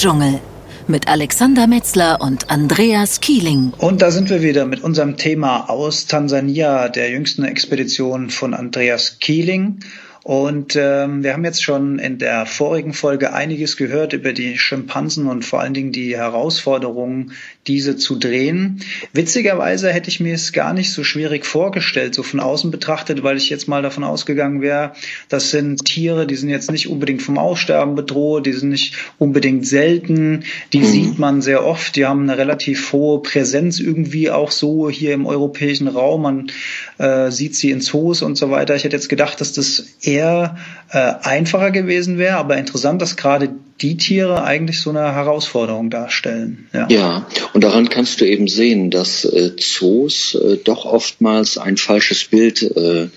Dschungel mit Alexander Metzler und Andreas Kieling. Und da sind wir wieder mit unserem Thema aus Tansania, der jüngsten Expedition von Andreas Kieling. Und ähm, wir haben jetzt schon in der vorigen Folge einiges gehört über die Schimpansen und vor allen Dingen die Herausforderungen, diese zu drehen. Witzigerweise hätte ich mir es gar nicht so schwierig vorgestellt, so von außen betrachtet, weil ich jetzt mal davon ausgegangen wäre, das sind Tiere, die sind jetzt nicht unbedingt vom Aussterben bedroht, die sind nicht unbedingt selten, die mhm. sieht man sehr oft, die haben eine relativ hohe Präsenz irgendwie auch so hier im europäischen Raum. Man äh, sieht sie in Zoos und so weiter. Ich hätte jetzt gedacht, dass das eher äh, einfacher gewesen wäre, aber interessant, dass gerade die Tiere eigentlich so eine Herausforderung darstellen. Ja, ja und daran kannst du eben sehen, dass äh, Zoos äh, doch oftmals ein falsches Bild äh,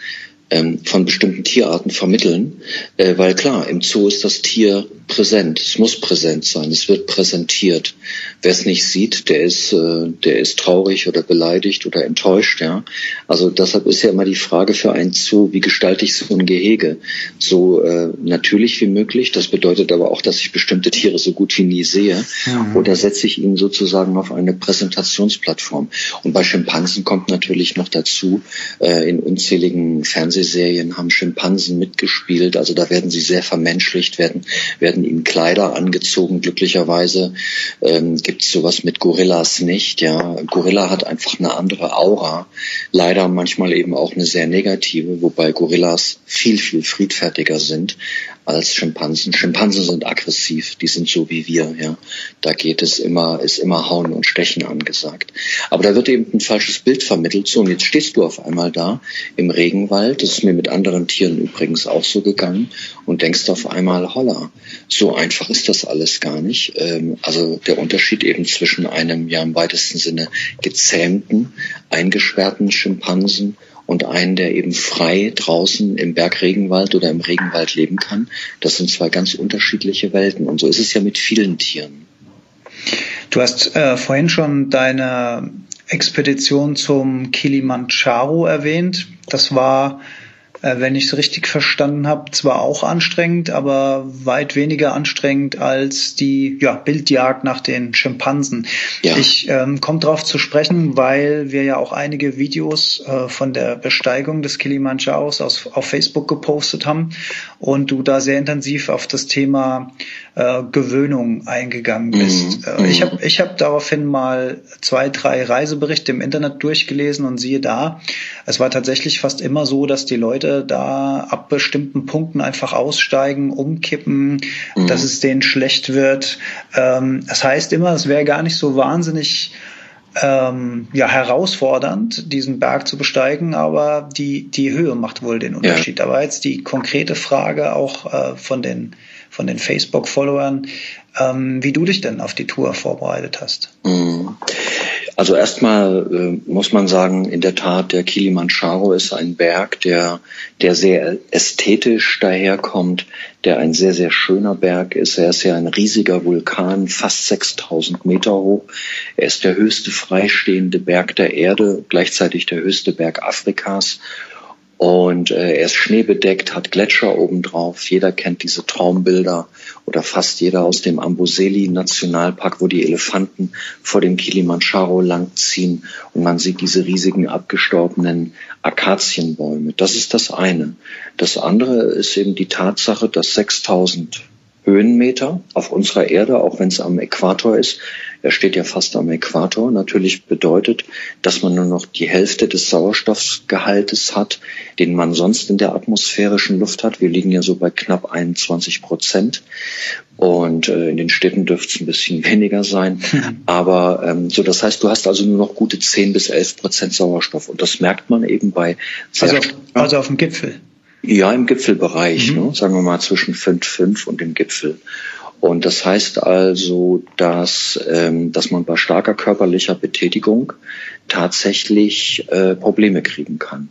ähm, von bestimmten Tierarten vermitteln, äh, weil klar, im Zoo ist das Tier präsent, es muss präsent sein, es wird präsentiert. Wer es nicht sieht, der ist, äh, der ist traurig oder beleidigt oder enttäuscht, ja. Also deshalb ist ja immer die Frage für einen Zoo, wie gestalte ich so ein Gehege? So äh, natürlich wie möglich. Das bedeutet aber auch, dass ich bestimmte Tiere so gut wie nie sehe. Mhm. Oder setze ich ihn sozusagen auf eine Präsentationsplattform. Und bei Schimpansen kommt natürlich noch dazu, äh, in unzähligen Fernsehserien haben Schimpansen mitgespielt. Also da werden sie sehr vermenschlicht, werden, werden ihnen Kleider angezogen, glücklicherweise. Ähm, gibt es sowas mit Gorillas nicht. Ja, Gorilla hat einfach eine andere Aura. Leider manchmal eben auch eine sehr negative, wobei Gorillas viel, viel friedfertiger sind als Schimpansen. Schimpansen sind aggressiv, die sind so wie wir, ja. Da geht es immer, ist immer Hauen und Stechen angesagt. Aber da wird eben ein falsches Bild vermittelt. So, und jetzt stehst du auf einmal da im Regenwald, das ist mir mit anderen Tieren übrigens auch so gegangen, und denkst auf einmal, holla, so einfach ist das alles gar nicht. Ähm, also der Unterschied eben zwischen einem ja im weitesten Sinne gezähmten, eingesperrten Schimpansen und einen, der eben frei draußen im Bergregenwald oder im Regenwald leben kann. Das sind zwei ganz unterschiedliche Welten. Und so ist es ja mit vielen Tieren. Du hast äh, vorhin schon deine Expedition zum Kilimanjaro erwähnt. Das war äh, wenn ich es richtig verstanden habe, zwar auch anstrengend, aber weit weniger anstrengend als die ja, Bildjagd nach den Schimpansen. Ja. Ich ähm, komme darauf zu sprechen, weil wir ja auch einige Videos äh, von der Besteigung des Kilimanjaros aus, auf Facebook gepostet haben und du da sehr intensiv auf das Thema äh, Gewöhnung eingegangen bist. Mhm. Äh, ich habe ich hab daraufhin mal zwei, drei Reiseberichte im Internet durchgelesen und siehe da, es war tatsächlich fast immer so, dass die Leute da ab bestimmten Punkten einfach aussteigen, umkippen, mhm. dass es denen schlecht wird. Ähm, das heißt immer, es wäre gar nicht so wahnsinnig ähm, ja, herausfordernd, diesen Berg zu besteigen, aber die, die Höhe macht wohl den Unterschied. Ja. Aber jetzt die konkrete Frage auch äh, von den von den Facebook-Followern, ähm, wie du dich denn auf die Tour vorbereitet hast. Mhm. Also erstmal äh, muss man sagen, in der Tat, der Kilimanjaro ist ein Berg, der, der sehr ästhetisch daherkommt, der ein sehr, sehr schöner Berg ist. Er ist ja ein riesiger Vulkan, fast 6000 Meter hoch. Er ist der höchste freistehende Berg der Erde, gleichzeitig der höchste Berg Afrikas und äh, er ist schneebedeckt, hat Gletscher obendrauf. Jeder kennt diese Traumbilder oder fast jeder aus dem Amboseli Nationalpark, wo die Elefanten vor dem Kilimanjaro langziehen und man sieht diese riesigen abgestorbenen Akazienbäume. Das ist das eine. Das andere ist eben die Tatsache, dass 6000 Höhenmeter auf unserer Erde, auch wenn es am Äquator ist, er steht ja fast am Äquator, natürlich bedeutet, dass man nur noch die Hälfte des Sauerstoffgehaltes hat, den man sonst in der atmosphärischen Luft hat. Wir liegen ja so bei knapp 21 Prozent. Und äh, in den Städten dürfte es ein bisschen weniger sein. Aber ähm, so, das heißt, du hast also nur noch gute 10 bis 11 Prozent Sauerstoff. Und das merkt man eben bei also, also auf dem Gipfel. Ja, im Gipfelbereich, mhm. ne? sagen wir mal zwischen 5,5 und dem Gipfel. Und das heißt also, dass, ähm, dass man bei starker körperlicher Betätigung tatsächlich äh, Probleme kriegen kann.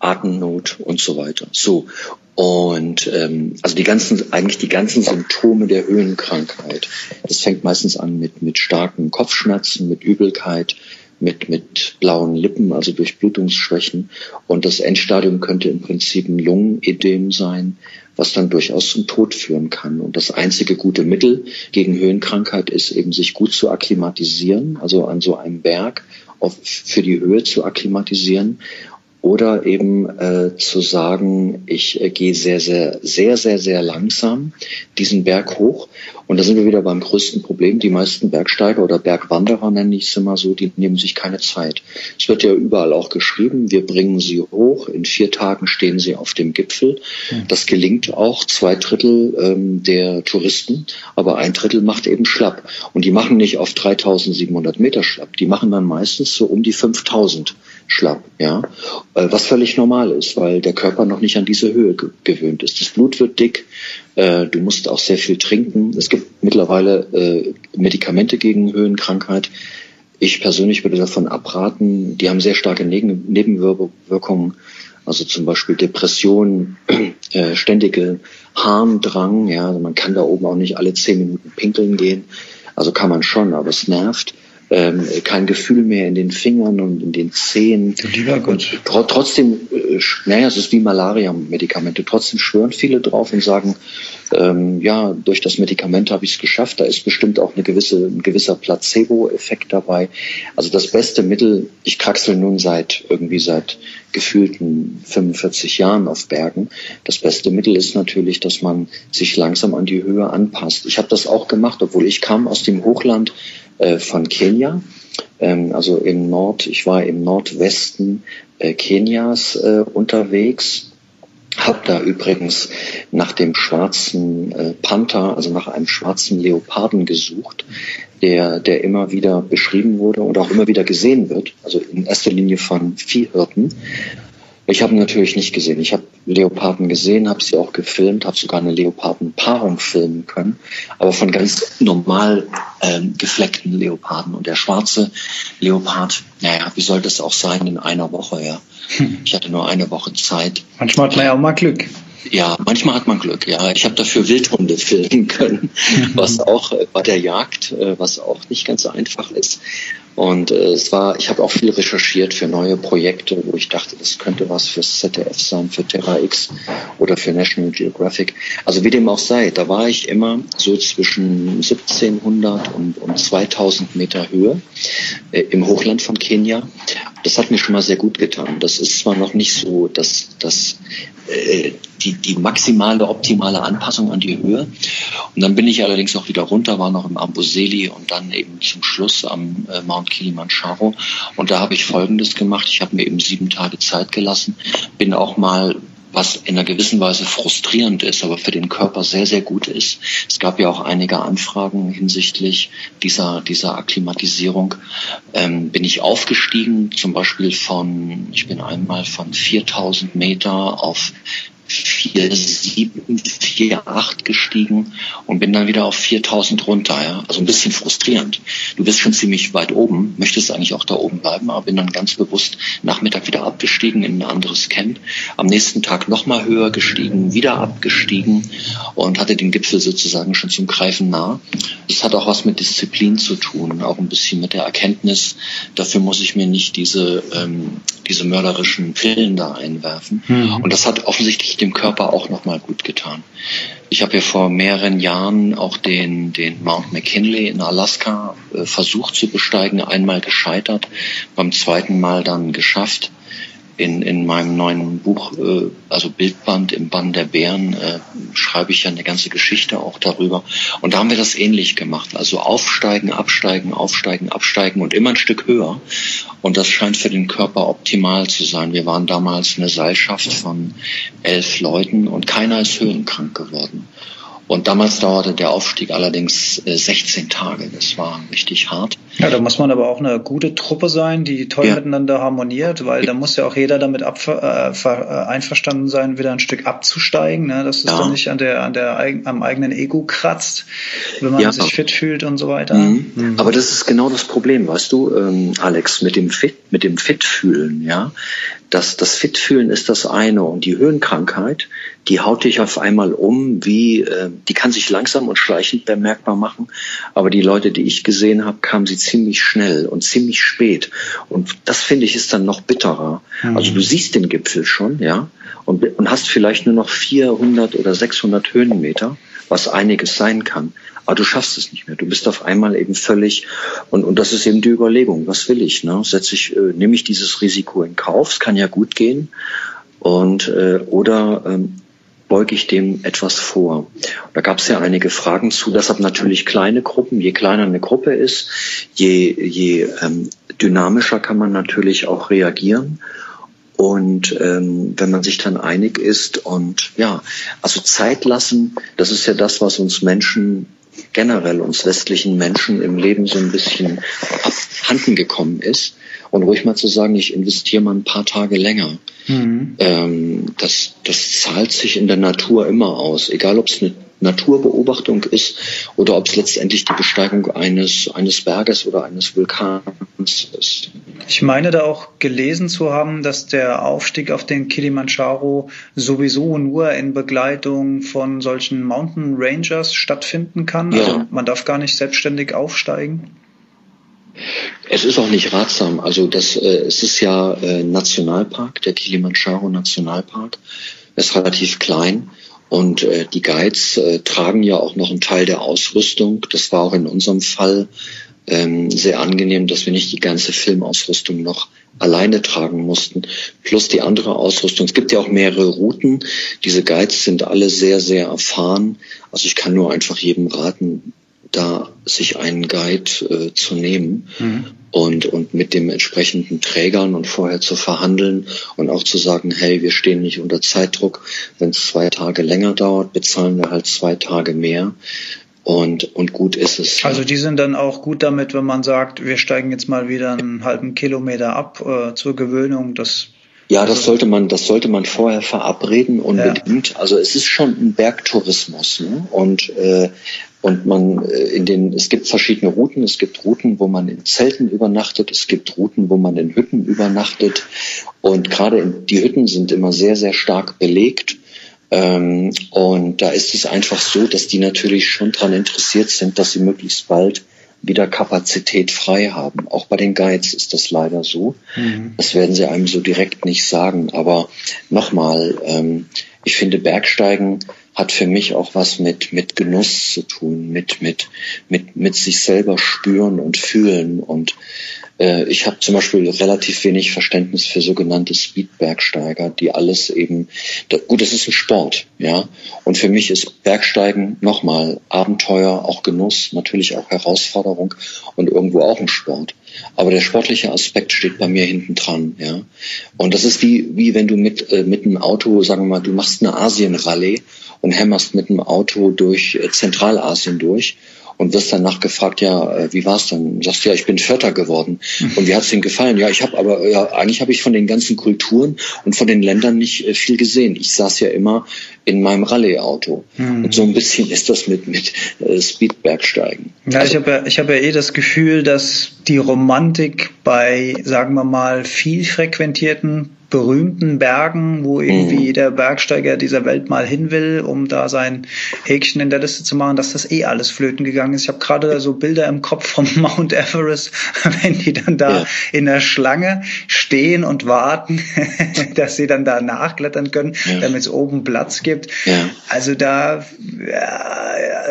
Atemnot und so weiter. So. Und ähm, also die ganzen, eigentlich die ganzen Symptome der Höhenkrankheit. Das fängt meistens an mit, mit starken Kopfschmerzen, mit Übelkeit, mit, mit blauen Lippen, also Durchblutungsschwächen. Und das Endstadium könnte im Prinzip ein Lungenedem sein, was dann durchaus zum Tod führen kann. Und das einzige gute Mittel gegen Höhenkrankheit ist eben, sich gut zu akklimatisieren, also an so einem Berg auf, für die Höhe zu akklimatisieren oder eben äh, zu sagen, ich äh, gehe sehr, sehr, sehr, sehr, sehr langsam diesen Berg hoch. Und da sind wir wieder beim größten Problem. Die meisten Bergsteiger oder Bergwanderer nenne ich es immer so, die nehmen sich keine Zeit. Es wird ja überall auch geschrieben, wir bringen sie hoch, in vier Tagen stehen sie auf dem Gipfel. Hm. Das gelingt auch zwei Drittel ähm, der Touristen, aber ein Drittel macht eben schlapp. Und die machen nicht auf 3700 Meter schlapp, die machen dann meistens so um die 5000 schlapp, ja, äh, was völlig normal ist, weil der Körper noch nicht an diese Höhe ge gewöhnt ist. Das Blut wird dick, äh, du musst auch sehr viel trinken. Es gibt mittlerweile äh, Medikamente gegen Höhenkrankheit. Ich persönlich würde davon abraten. Die haben sehr starke Neben Nebenwirkungen, also zum Beispiel Depressionen, äh, ständige Harndrang. Ja, also man kann da oben auch nicht alle zehn Minuten pinkeln gehen. Also kann man schon, aber es nervt ähm, kein Gefühl mehr in den Fingern und in den Zehen. Lieber Gott. Tr trotzdem, äh, naja, es ist wie Malaria-Medikamente. Trotzdem schwören viele drauf und sagen, ähm, ja, durch das Medikament habe ich es geschafft. Da ist bestimmt auch eine gewisse, ein gewisser Placebo-Effekt dabei. Also das beste Mittel, ich kraxel nun seit irgendwie seit gefühlten 45 Jahren auf Bergen. Das beste Mittel ist natürlich, dass man sich langsam an die Höhe anpasst. Ich habe das auch gemacht, obwohl ich kam aus dem Hochland äh, von Kenia, ähm, also im Nord, ich war im Nordwesten äh, Kenias äh, unterwegs, habe da übrigens nach dem schwarzen äh, Panther, also nach einem schwarzen Leoparden gesucht, der, der immer wieder beschrieben wurde und auch immer wieder gesehen wird, also in erster Linie von Viehhirten. Ich habe natürlich nicht gesehen. Ich habe Leoparden gesehen, habe sie auch gefilmt, habe sogar eine Leopardenpaarung filmen können, aber von ganz normal ähm, gefleckten Leoparden. Und der schwarze Leopard, naja, wie soll das auch sein in einer Woche, ja? Hm. Ich hatte nur eine Woche Zeit. Manchmal hat man ja auch mal Glück. Ja, manchmal hat man Glück. Ja, ich habe dafür Wildhunde filmen können, was auch äh, bei der Jagd, äh, was auch nicht ganz so einfach ist. Und äh, es war, ich habe auch viel recherchiert für neue Projekte, wo ich dachte, das könnte was fürs ZDF sein, für Terra X oder für National Geographic. Also wie dem auch sei, da war ich immer so zwischen 1700 und, und 2000 Meter Höhe äh, im Hochland von Kenia. Das hat mir schon mal sehr gut getan. Das ist zwar noch nicht so, dass das äh, die, die maximale, optimale Anpassung an die Höhe. Und dann bin ich allerdings auch wieder runter, war noch im Amboseli und dann eben zum Schluss am äh, Mount Kilimanjaro. Und da habe ich Folgendes gemacht. Ich habe mir eben sieben Tage Zeit gelassen, bin auch mal was in einer gewissen Weise frustrierend ist, aber für den Körper sehr, sehr gut ist. Es gab ja auch einige Anfragen hinsichtlich dieser, dieser Akklimatisierung. Ähm, bin ich aufgestiegen, zum Beispiel von, ich bin einmal von 4000 Meter auf 4,7, 4,8 gestiegen und bin dann wieder auf 4.000 runter. Ja? Also ein bisschen frustrierend. Du bist schon ziemlich weit oben, möchtest eigentlich auch da oben bleiben, aber bin dann ganz bewusst Nachmittag wieder abgestiegen in ein anderes Camp. Am nächsten Tag nochmal höher gestiegen, wieder abgestiegen und hatte den Gipfel sozusagen schon zum Greifen nah. Das hat auch was mit Disziplin zu tun, auch ein bisschen mit der Erkenntnis. Dafür muss ich mir nicht diese, ähm, diese mörderischen Pillen da einwerfen. Mhm. Und das hat offensichtlich dem Körper auch nochmal gut getan. Ich habe ja vor mehreren Jahren auch den, den Mount McKinley in Alaska äh, versucht zu besteigen, einmal gescheitert, beim zweiten Mal dann geschafft in, in meinem neuen Buch, äh, also Bildband im Bann der Bären, äh, schreibe ich ja eine ganze Geschichte auch darüber. Und da haben wir das ähnlich gemacht. Also aufsteigen, absteigen, aufsteigen, absteigen und immer ein Stück höher. Und das scheint für den Körper optimal zu sein. Wir waren damals eine Seilschaft von elf Leuten und keiner ist höhenkrank geworden. Und damals dauerte der Aufstieg allerdings 16 äh, Tage. Das war richtig hart. Ja, da muss man aber auch eine gute Truppe sein, die toll ja. miteinander harmoniert, weil da muss ja auch jeder damit äh, äh, einverstanden sein, wieder ein Stück abzusteigen, ne? dass es ja. dann nicht an der, an der, am eigenen Ego kratzt, wenn man ja. sich fit fühlt und so weiter. Mhm. Mhm. Aber das ist genau das Problem, weißt du, ähm, Alex, mit dem Fit, mit dem Fit fühlen, ja. Das, das Fit fühlen ist das eine und die Höhenkrankheit, die haut dich auf einmal um, wie, äh, die kann sich langsam und schleichend bemerkbar machen, aber die Leute, die ich gesehen habe, kamen sie ziemlich schnell und ziemlich spät. Und das finde ich ist dann noch bitterer. Mhm. Also du siehst den Gipfel schon, ja, und, und hast vielleicht nur noch 400 oder 600 Höhenmeter, was einiges sein kann. Aber du schaffst es nicht mehr. Du bist auf einmal eben völlig, und, und das ist eben die Überlegung, was will ich? Ne? Setze ich, äh, nehme ich dieses Risiko in Kauf? Es kann ja gut gehen. Und äh, oder ähm, beuge ich dem etwas vor? Da gab es ja einige Fragen zu. Deshalb natürlich kleine Gruppen. Je kleiner eine Gruppe ist, je, je ähm, dynamischer kann man natürlich auch reagieren. Und ähm, wenn man sich dann einig ist und ja, also Zeit lassen, das ist ja das, was uns Menschen generell uns westlichen Menschen im Leben so ein bisschen abhanden gekommen ist. Und ruhig mal zu sagen, ich investiere mal ein paar Tage länger. Mhm. Ähm, das, das zahlt sich in der Natur immer aus, egal ob es eine Naturbeobachtung ist oder ob es letztendlich die Besteigung eines, eines Berges oder eines Vulkans ist. Ich meine da auch gelesen zu haben, dass der Aufstieg auf den Kilimanjaro sowieso nur in Begleitung von solchen Mountain Rangers stattfinden kann. Ja. Also man darf gar nicht selbstständig aufsteigen. Es ist auch nicht ratsam. Also das, äh, es ist ja äh, Nationalpark, der Kilimanjaro Nationalpark. Ist relativ klein und äh, die Guides äh, tragen ja auch noch einen Teil der Ausrüstung. Das war auch in unserem Fall ähm, sehr angenehm, dass wir nicht die ganze Filmausrüstung noch alleine tragen mussten, plus die andere Ausrüstung. Es gibt ja auch mehrere Routen. Diese Guides sind alle sehr, sehr erfahren. Also ich kann nur einfach jedem raten, da sich einen Guide äh, zu nehmen mhm. und, und mit dem entsprechenden Trägern und vorher zu verhandeln und auch zu sagen, hey, wir stehen nicht unter Zeitdruck. Wenn es zwei Tage länger dauert, bezahlen wir halt zwei Tage mehr. Und, und gut ist es. Also die sind dann auch gut damit, wenn man sagt, wir steigen jetzt mal wieder einen halben Kilometer ab äh, zur Gewöhnung. Das ja, das sollte man, das sollte man vorher verabreden unbedingt. Ja. Also es ist schon ein Bergtourismus ne? und äh, und man äh, in den, es gibt verschiedene Routen. Es gibt Routen, wo man in Zelten übernachtet. Es gibt Routen, wo man in Hütten übernachtet. Und gerade die Hütten sind immer sehr, sehr stark belegt. Ähm, und da ist es einfach so, dass die natürlich schon daran interessiert sind, dass sie möglichst bald wieder Kapazität frei haben. Auch bei den Guides ist das leider so. Mhm. Das werden sie einem so direkt nicht sagen. Aber nochmal, ähm, ich finde Bergsteigen hat für mich auch was mit, mit Genuss zu tun, mit, mit, mit, mit sich selber spüren und fühlen. Und äh, ich habe zum Beispiel relativ wenig Verständnis für sogenannte Speedbergsteiger, die alles eben, da, gut, es ist ein Sport, ja. Und für mich ist Bergsteigen nochmal Abenteuer, auch Genuss, natürlich auch Herausforderung und irgendwo auch ein Sport. Aber der sportliche Aspekt steht bei mir hinten dran, ja. Und das ist wie, wie wenn du mit, äh, mit einem Auto, sagen wir mal, du machst eine Asien-Rallye und hämmerst mit dem Auto durch äh, Zentralasien durch und wirst danach gefragt, ja, äh, wie war's dann? Sagst du, ja, ich bin Vierter geworden. Und wie hat's Ihnen gefallen? Ja, ich habe aber, ja, eigentlich habe ich von den ganzen Kulturen und von den Ländern nicht äh, viel gesehen. Ich saß ja immer in meinem Rallye-Auto. Mhm. Und so ein bisschen ist das mit, mit Speedbergsteigen. Ja, also, ich habe ja, ich hab ja eh das Gefühl, dass die Romantik bei, sagen wir mal, viel frequentierten berühmten Bergen, wo irgendwie mhm. der Bergsteiger dieser Welt mal hin will, um da sein Häkchen in der Liste zu machen, dass das eh alles flöten gegangen ist. Ich habe gerade so Bilder im Kopf vom Mount Everest, wenn die dann da ja. in der Schlange stehen und warten, dass sie dann da nachklettern können, ja. damit es oben Platz gibt. Ja. Also da,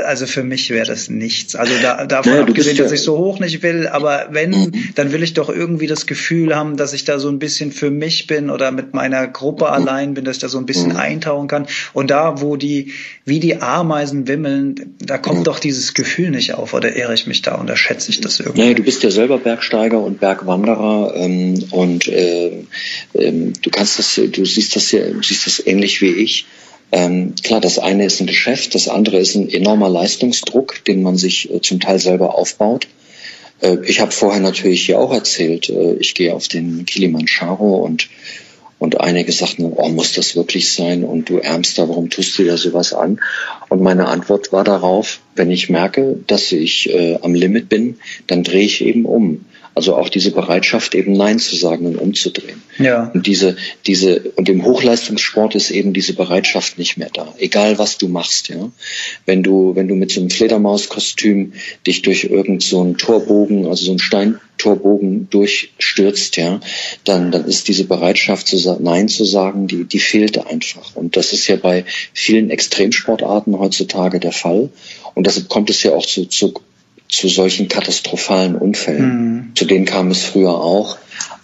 also für mich wäre das nichts. Also da, davon naja, abgesehen, dass ich so hoch nicht will, aber wenn, mhm. dann will ich doch irgendwie das Gefühl haben, dass ich da so ein bisschen für mich bin oder mit meiner Gruppe allein bin, dass ich da so ein bisschen mhm. eintauchen kann. Und da, wo die, wie die Ameisen wimmeln, da kommt mhm. doch dieses Gefühl nicht auf. Oder irre ich mich da? Unterschätze ich das irgendwie? Naja, du bist ja selber Bergsteiger und Bergwanderer ähm, und äh, ähm, du kannst das, du siehst das ja, siehst das ähnlich wie ich. Ähm, klar, das eine ist ein Geschäft, das andere ist ein enormer Leistungsdruck, den man sich äh, zum Teil selber aufbaut. Äh, ich habe vorher natürlich hier auch erzählt, äh, ich gehe auf den Kilimanjaro und und einige sagten, oh, muss das wirklich sein? Und du Ärmster, warum tust du dir sowas an? Und meine Antwort war darauf, wenn ich merke, dass ich äh, am Limit bin, dann drehe ich eben um. Also auch diese Bereitschaft, eben Nein zu sagen und umzudrehen. Ja. Und diese, diese, und im Hochleistungssport ist eben diese Bereitschaft nicht mehr da. Egal was du machst, ja. Wenn du, wenn du mit so einem Fledermauskostüm dich durch irgend so einen Torbogen, also so einen Steintorbogen durchstürzt, ja, dann, dann ist diese Bereitschaft zu Nein zu sagen, die, die fehlte einfach. Und das ist ja bei vielen Extremsportarten heutzutage der Fall. Und deshalb kommt es ja auch zu, zu zu solchen katastrophalen Unfällen. Mhm. Zu denen kam es früher auch,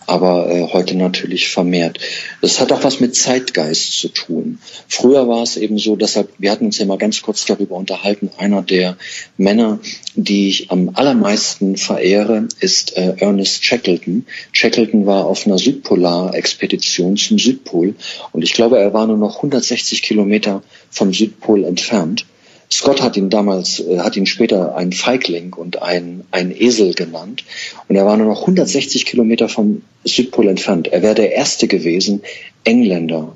aber äh, heute natürlich vermehrt. Das hat auch was mit Zeitgeist zu tun. Früher war es eben so, deshalb, wir hatten uns ja mal ganz kurz darüber unterhalten, einer der Männer, die ich am allermeisten verehre, ist äh, Ernest Shackleton. Shackleton war auf einer Südpolar-Expedition zum Südpol und ich glaube, er war nur noch 160 Kilometer vom Südpol entfernt. Scott hat ihn damals, äh, hat ihn später ein Feigling und ein, ein Esel genannt. Und er war nur noch 160 Kilometer vom Südpol entfernt. Er wäre der Erste gewesen, Engländer.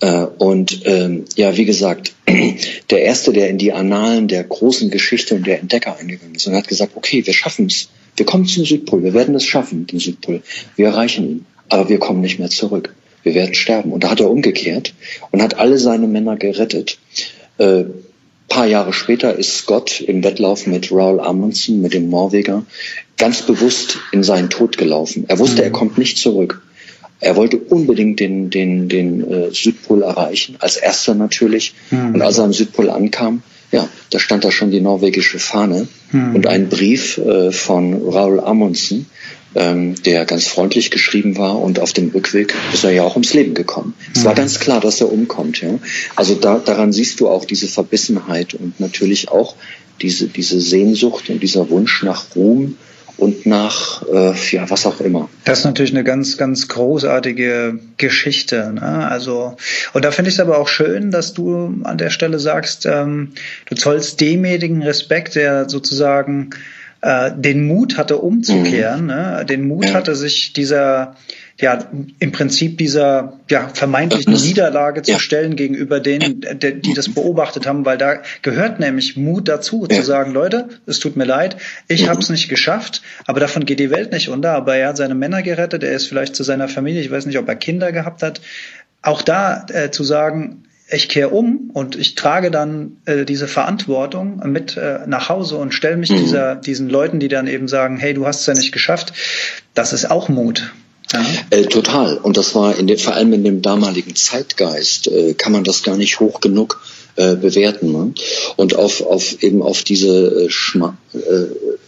Äh, und ähm, ja, wie gesagt, der Erste, der in die Annalen der großen Geschichte und der Entdecker eingegangen ist und hat gesagt, okay, wir schaffen es. Wir kommen zum Südpol. Wir werden es schaffen, den Südpol. Wir erreichen ihn. Aber wir kommen nicht mehr zurück. Wir werden sterben. Und da hat er umgekehrt und hat alle seine Männer gerettet. Äh, paar Jahre später ist Scott im Wettlauf mit Raoul Amundsen, mit dem Norweger, ganz bewusst in seinen Tod gelaufen. Er wusste, mhm. er kommt nicht zurück. Er wollte unbedingt den, den, den äh, Südpol erreichen, als erster natürlich. Mhm. Und als er am Südpol ankam, ja, da stand da schon die norwegische Fahne mhm. und ein Brief äh, von Raoul Amundsen, ähm, der ganz freundlich geschrieben war und auf dem Rückweg ist er ja auch ums Leben gekommen. Mhm. Es war mhm. ganz klar, dass er umkommt. Ja? Also da, daran siehst du auch diese Verbissenheit und natürlich auch diese, diese Sehnsucht und dieser Wunsch nach Ruhm und nach äh, ja was auch immer. Das ist natürlich eine ganz ganz großartige Geschichte. Ne? Also und da finde ich es aber auch schön, dass du an der Stelle sagst, ähm, du zollst demjenigen Respekt, der sozusagen äh, den Mut hatte umzukehren, mhm. ne? den Mut hatte sich dieser ja im Prinzip dieser ja vermeintlichen Niederlage zu ja. stellen gegenüber denen, die, die das beobachtet haben, weil da gehört nämlich Mut dazu, ja. zu sagen, Leute, es tut mir leid, ich mhm. habe es nicht geschafft, aber davon geht die Welt nicht unter. Aber er hat seine Männer gerettet, er ist vielleicht zu seiner Familie, ich weiß nicht, ob er Kinder gehabt hat. Auch da äh, zu sagen, ich kehre um und ich trage dann äh, diese Verantwortung mit äh, nach Hause und stelle mich mhm. dieser, diesen Leuten, die dann eben sagen, hey, du hast es ja nicht geschafft, das ist auch Mut. Ja. Äh, total. Und das war in dem, vor allem in dem damaligen Zeitgeist, äh, kann man das gar nicht hoch genug äh, bewerten. Ne? Und auf, auf eben auf diese äh, Schma äh,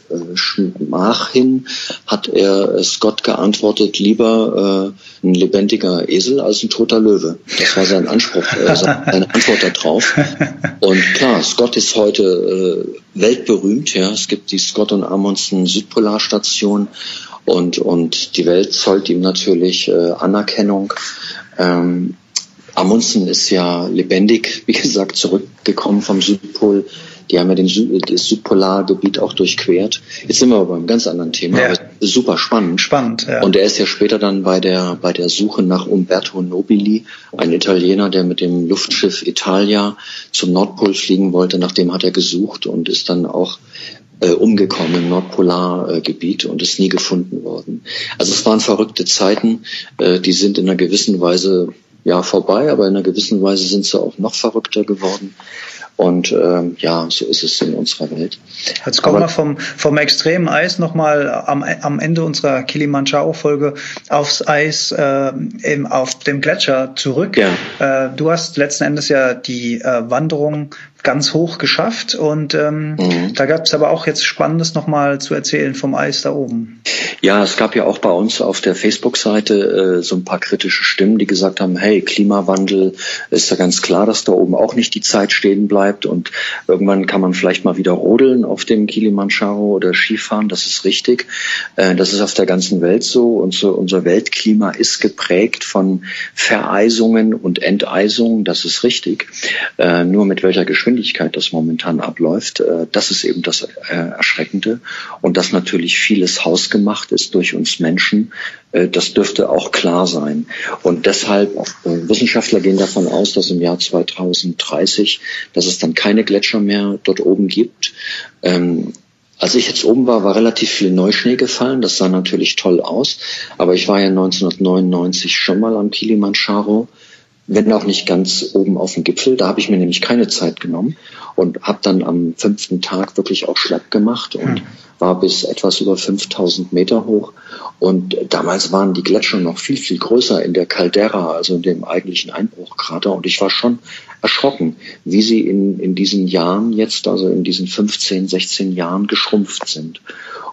äh, Schmach hin hat er Scott geantwortet, lieber äh, ein lebendiger Esel als ein toter Löwe. Das war sein Anspruch, äh, seine Antwort darauf. Und klar, Scott ist heute äh, weltberühmt. Ja, es gibt die Scott und Amundsen Südpolarstation und und die Welt zollt ihm natürlich äh, Anerkennung. Ähm, Amundsen ist ja lebendig, wie gesagt, zurückgekommen vom Südpol. Die haben ja den Süd das Südpolargebiet auch durchquert. Jetzt sind wir aber beim ganz anderen Thema. Ja. super spannend. Spannend, ja. Und er ist ja später dann bei der, bei der Suche nach Umberto Nobili, ein Italiener, der mit dem Luftschiff Italia zum Nordpol fliegen wollte. Nach dem hat er gesucht und ist dann auch äh, umgekommen im Nordpolargebiet und ist nie gefunden worden. Also es waren verrückte Zeiten, äh, die sind in einer gewissen Weise ja vorbei, aber in einer gewissen Weise sind sie auch noch verrückter geworden. Und ähm, ja, so ist es in unserer Welt. Jetzt kommen wir vom, vom extremen Eis nochmal am, am Ende unserer Kilimanjaro-Folge aufs Eis äh, eben auf dem Gletscher zurück. Ja. Äh, du hast letzten Endes ja die äh, Wanderung ganz hoch geschafft und ähm, mhm. da gab es aber auch jetzt Spannendes nochmal zu erzählen vom Eis da oben. Ja, es gab ja auch bei uns auf der Facebook-Seite äh, so ein paar kritische Stimmen, die gesagt haben, hey, Klimawandel ist ja ganz klar, dass da oben auch nicht die Zeit stehen bleibt und irgendwann kann man vielleicht mal wieder rodeln auf dem Kilimanjaro oder Skifahren, das ist richtig. Äh, das ist auf der ganzen Welt so und so unser Weltklima ist geprägt von Vereisungen und Enteisungen, das ist richtig. Äh, nur mit welcher Geschwindigkeit Geschwindigkeit das momentan abläuft, äh, das ist eben das äh, Erschreckende. Und dass natürlich vieles hausgemacht ist durch uns Menschen, äh, das dürfte auch klar sein. Und deshalb, Wissenschaftler gehen davon aus, dass im Jahr 2030, dass es dann keine Gletscher mehr dort oben gibt. Ähm, als ich jetzt oben war, war relativ viel Neuschnee gefallen. Das sah natürlich toll aus. Aber ich war ja 1999 schon mal am Kilimanjaro, wenn auch nicht ganz oben auf dem Gipfel. Da habe ich mir nämlich keine Zeit genommen und habe dann am fünften Tag wirklich auch schlapp gemacht und hm. war bis etwas über 5000 Meter hoch. Und damals waren die Gletscher noch viel, viel größer in der Caldera, also in dem eigentlichen Einbruchkrater. Und ich war schon erschrocken, wie sie in, in diesen Jahren jetzt, also in diesen 15, 16 Jahren geschrumpft sind.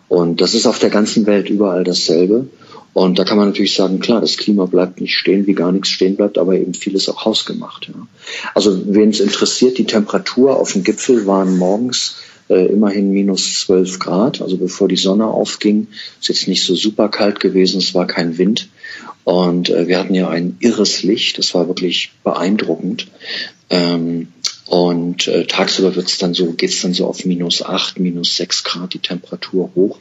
Und das ist auf der ganzen Welt überall dasselbe. Und da kann man natürlich sagen, klar, das Klima bleibt nicht stehen, wie gar nichts stehen bleibt, aber eben vieles auch hausgemacht. Ja. Also wen es interessiert, die Temperatur auf dem Gipfel waren morgens äh, immerhin minus 12 Grad, also bevor die Sonne aufging. Ist jetzt nicht so super kalt gewesen, es war kein Wind. Und äh, wir hatten ja ein irres Licht, das war wirklich beeindruckend. Ähm, und äh, tagsüber wird's dann so, geht's dann so auf minus 8, minus 6 Grad die Temperatur hoch.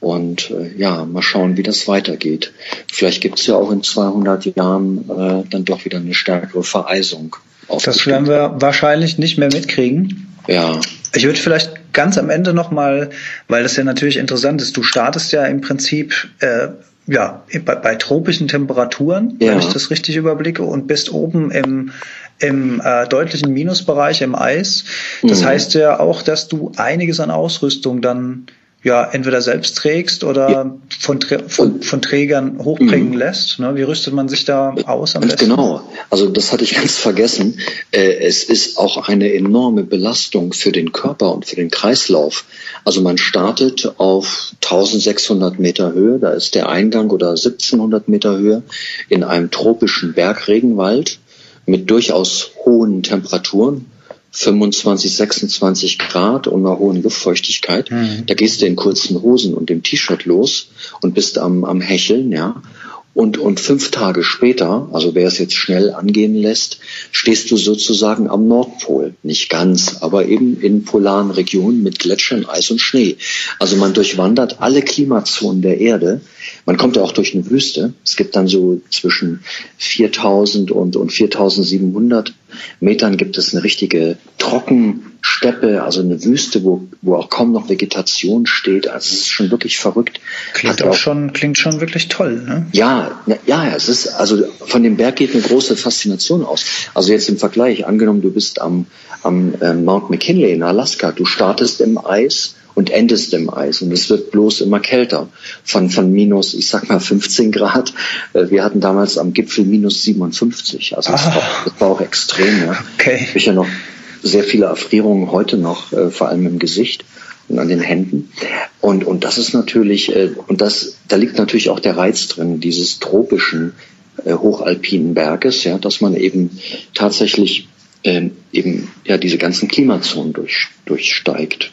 Und äh, ja, mal schauen, wie das weitergeht. Vielleicht gibt es ja auch in 200 Jahren äh, dann doch wieder eine stärkere Vereisung. Das werden wir wahrscheinlich nicht mehr mitkriegen. Ja. Ich würde vielleicht ganz am Ende nochmal, weil das ja natürlich interessant ist, du startest ja im Prinzip äh, ja, bei, bei tropischen Temperaturen, ja. wenn ich das richtig überblicke, und bist oben im, im äh, deutlichen Minusbereich im Eis. Das mhm. heißt ja auch, dass du einiges an Ausrüstung dann ja entweder selbst trägst oder ja. von, von, von Trägern hochbringen mhm. lässt. Ne? Wie rüstet man sich da aus am besten? Genau, also das hatte ich ganz vergessen. Äh, es ist auch eine enorme Belastung für den Körper und für den Kreislauf. Also man startet auf 1600 Meter Höhe, da ist der Eingang oder 1700 Meter Höhe in einem tropischen Bergregenwald mit durchaus hohen Temperaturen 25, 26 Grad und einer hohen Luftfeuchtigkeit. Mhm. Da gehst du in kurzen Hosen und dem T-Shirt los und bist am, am Hecheln, ja. Und, und fünf Tage später, also wer es jetzt schnell angehen lässt, stehst du sozusagen am Nordpol. Nicht ganz, aber eben in polaren Regionen mit Gletschern, Eis und Schnee. Also man durchwandert alle Klimazonen der Erde. Man kommt ja auch durch eine Wüste. Es gibt dann so zwischen 4000 und, und 4700 Metern gibt es eine richtige Trockensteppe, also eine Wüste, wo, wo auch kaum noch Vegetation steht. Also es ist schon wirklich verrückt. Klingt auch, auch, schon, klingt schon wirklich toll, ne? Ja, ja, es ist, also von dem Berg geht eine große Faszination aus. Also jetzt im Vergleich, angenommen, du bist am, am äh, Mount McKinley in Alaska, du startest im Eis und endest im Eis. Und es wird bloß immer kälter. Von, von minus, ich sag mal, 15 Grad. Äh, wir hatten damals am Gipfel minus 57. Also das, ah. war, das war auch extrem. Ja. Okay. Ich ja noch sehr viele Erfrierungen heute noch, äh, vor allem im Gesicht und an den Händen. Und, und das ist natürlich, äh, und das, da liegt natürlich auch der Reiz drin, dieses tropischen, hochalpinen Berges, ja, dass man eben tatsächlich ähm, eben ja diese ganzen Klimazonen durch, durchsteigt.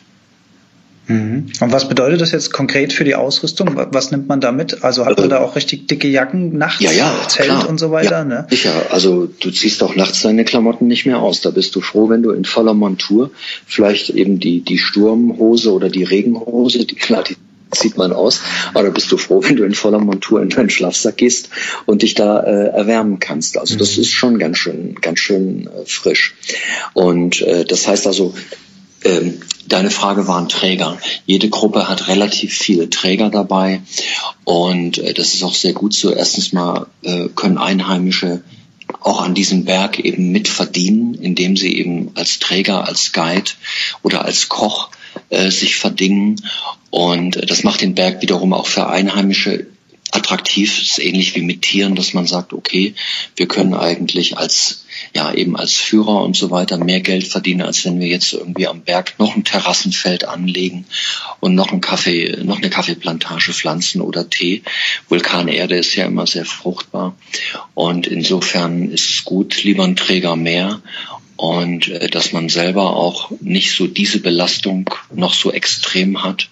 Mhm. Und was bedeutet das jetzt konkret für die Ausrüstung? Was nimmt man da mit? Also hat man da auch richtig dicke Jacken nachts, ja, ja, Zelt klar. und so weiter? Ja, ne? Sicher, also du ziehst auch nachts deine Klamotten nicht mehr aus. Da bist du froh, wenn du in voller Montur vielleicht eben die, die Sturmhose oder die Regenhose, die klar, die zieht man aus, aber da bist du froh, wenn du in voller Montur in deinen Schlafsack gehst und dich da äh, erwärmen kannst. Also das mhm. ist schon ganz schön, ganz schön äh, frisch. Und äh, das heißt also, ähm, deine Frage waren Träger. Jede Gruppe hat relativ viele Träger dabei und äh, das ist auch sehr gut so. Erstens mal äh, können Einheimische auch an diesem Berg eben mitverdienen, indem sie eben als Träger, als Guide oder als Koch äh, sich verdingen. Und äh, das macht den Berg wiederum auch für Einheimische attraktiv. Das ist ähnlich wie mit Tieren, dass man sagt, okay, wir können eigentlich als ja eben als Führer und so weiter mehr Geld verdienen, als wenn wir jetzt irgendwie am Berg noch ein Terrassenfeld anlegen und noch ein Kaffee, noch eine Kaffeeplantage pflanzen oder Tee. Vulkanerde ist ja immer sehr fruchtbar und insofern ist es gut, lieber ein Träger mehr und äh, dass man selber auch nicht so diese Belastung noch so extrem hat.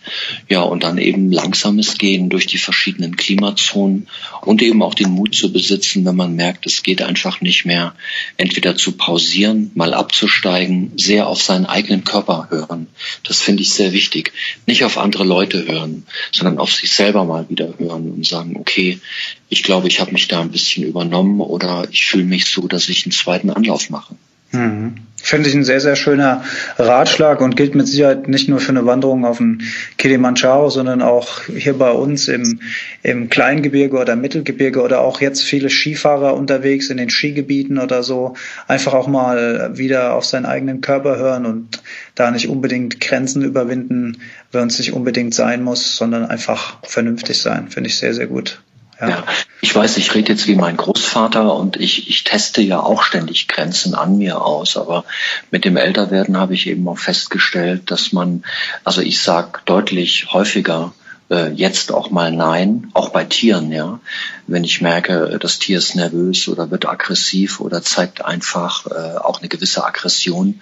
Ja, und dann eben langsames Gehen durch die verschiedenen Klimazonen und eben auch den Mut zu besitzen, wenn man merkt, es geht einfach nicht mehr, entweder zu pausieren, mal abzusteigen, sehr auf seinen eigenen Körper hören. Das finde ich sehr wichtig. Nicht auf andere Leute hören, sondern auf sich selber mal wieder hören und sagen, okay, ich glaube, ich habe mich da ein bisschen übernommen oder ich fühle mich so, dass ich einen zweiten Anlauf mache. Mhm. Finde ich ein sehr, sehr schöner Ratschlag und gilt mit Sicherheit nicht nur für eine Wanderung auf den Kilimanjaro, sondern auch hier bei uns im, im Kleingebirge oder Mittelgebirge oder auch jetzt viele Skifahrer unterwegs in den Skigebieten oder so. Einfach auch mal wieder auf seinen eigenen Körper hören und da nicht unbedingt Grenzen überwinden, wenn es nicht unbedingt sein muss, sondern einfach vernünftig sein. Finde ich sehr, sehr gut. Ja. ja. ich weiß, ich rede jetzt wie mein Großvater und ich, ich teste ja auch ständig Grenzen an mir aus, aber mit dem Älterwerden habe ich eben auch festgestellt, dass man, also ich sage deutlich häufiger äh, jetzt auch mal Nein, auch bei Tieren, ja. Wenn ich merke, das Tier ist nervös oder wird aggressiv oder zeigt einfach äh, auch eine gewisse Aggression,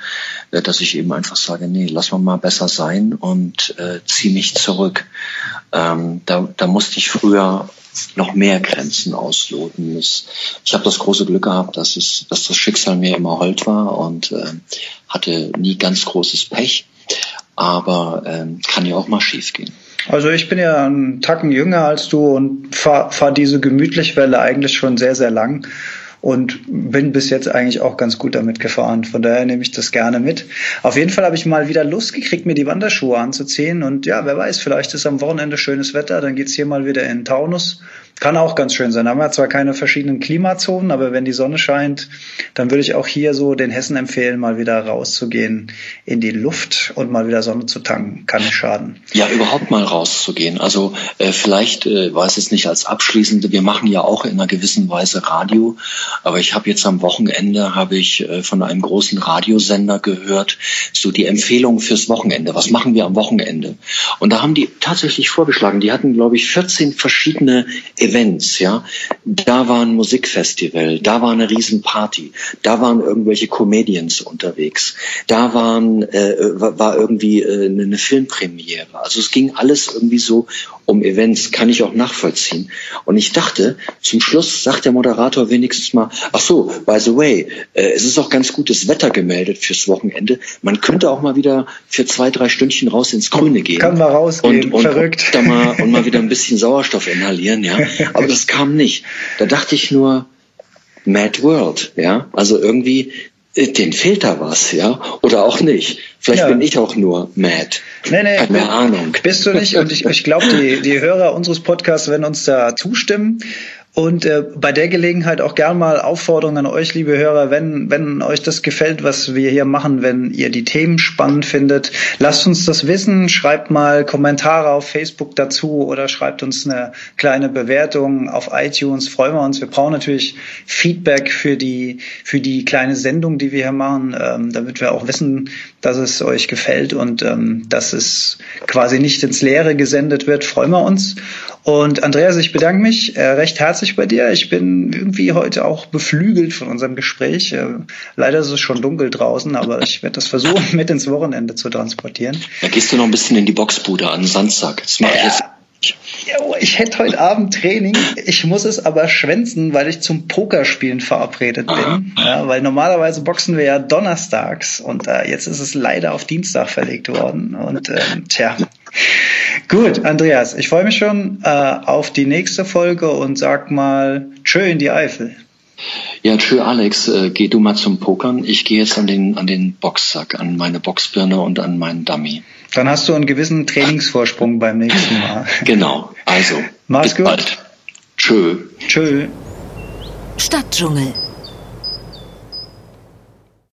äh, dass ich eben einfach sage, nee, lass mal mal besser sein und äh, zieh mich zurück. Ähm, da, da musste ich früher noch mehr Grenzen ausloten. Ich, ich habe das große Glück gehabt, dass, es, dass das Schicksal mir immer hold war und äh, hatte nie ganz großes Pech, aber äh, kann ja auch mal schief gehen. Also ich bin ja einen Tacken jünger als du und fahre fahr diese Gemütlichwelle eigentlich schon sehr, sehr lang und bin bis jetzt eigentlich auch ganz gut damit gefahren. Von daher nehme ich das gerne mit. Auf jeden Fall habe ich mal wieder Lust gekriegt, mir die Wanderschuhe anzuziehen. Und ja, wer weiß, vielleicht ist am Wochenende schönes Wetter, dann geht's hier mal wieder in Taunus kann auch ganz schön sein. Da haben wir zwar keine verschiedenen Klimazonen, aber wenn die Sonne scheint, dann würde ich auch hier so den Hessen empfehlen, mal wieder rauszugehen in die Luft und mal wieder Sonne zu tanken. Kann nicht schaden. Ja, überhaupt mal rauszugehen. Also äh, vielleicht äh, weiß es nicht als abschließende. Wir machen ja auch in einer gewissen Weise Radio, aber ich habe jetzt am Wochenende habe ich äh, von einem großen Radiosender gehört, so die Empfehlung fürs Wochenende. Was machen wir am Wochenende? Und da haben die tatsächlich vorgeschlagen. Die hatten, glaube ich, 14 verschiedene Events, ja. Da war ein Musikfestival, da war eine Riesenparty, da waren irgendwelche Comedians unterwegs, da waren, äh, war irgendwie äh, eine Filmpremiere. Also es ging alles irgendwie so um Events, kann ich auch nachvollziehen. Und ich dachte, zum Schluss sagt der Moderator wenigstens mal, ach so, by the way, äh, es ist auch ganz gutes Wetter gemeldet fürs Wochenende. Man könnte auch mal wieder für zwei, drei Stündchen raus ins Grüne gehen. Kann mal rausgehen, und, und, verrückt. Und, da mal, und mal wieder ein bisschen Sauerstoff inhalieren, ja. Aber das kam nicht. Da dachte ich nur, Mad World, ja. Also irgendwie, äh, den fehlt da was, ja. Oder auch nicht. Vielleicht ja. bin ich auch nur mad. Nee, nee, Keine Ahnung. Bist du nicht. Und ich, ich glaube, die, die Hörer unseres Podcasts werden uns da zustimmen. Und äh, bei der Gelegenheit auch gern mal Aufforderung an euch, liebe Hörer, wenn, wenn euch das gefällt, was wir hier machen, wenn ihr die Themen spannend findet, lasst uns das wissen, schreibt mal Kommentare auf Facebook dazu oder schreibt uns eine kleine Bewertung auf iTunes, freuen wir uns. Wir brauchen natürlich Feedback für die, für die kleine Sendung, die wir hier machen, ähm, damit wir auch wissen, dass es euch gefällt und ähm, dass es quasi nicht ins Leere gesendet wird, freuen wir uns. Und Andreas, ich bedanke mich äh, recht herzlich bei dir. Ich bin irgendwie heute auch beflügelt von unserem Gespräch. Äh, leider ist es schon dunkel draußen, aber ich werde das versuchen, mit ins Wochenende zu transportieren. Da gehst du noch ein bisschen in die Boxbude an Samstag. Das mache ich jetzt ich hätte heute Abend Training, ich muss es aber schwänzen, weil ich zum Pokerspielen verabredet bin. Ja, weil normalerweise boxen wir ja donnerstags und äh, jetzt ist es leider auf Dienstag verlegt worden. Und ähm, tja. Gut, Andreas, ich freue mich schon äh, auf die nächste Folge und sag mal Tschö in die Eifel. Ja, tschö Alex, äh, geh du mal zum Pokern. Ich gehe jetzt an den, an den Boxsack, an meine Boxbirne und an meinen Dummy. Dann hast du einen gewissen Trainingsvorsprung beim nächsten Mal. Genau, also. Mach's gut. Bald. Tschö. Tschö. Stadtdschungel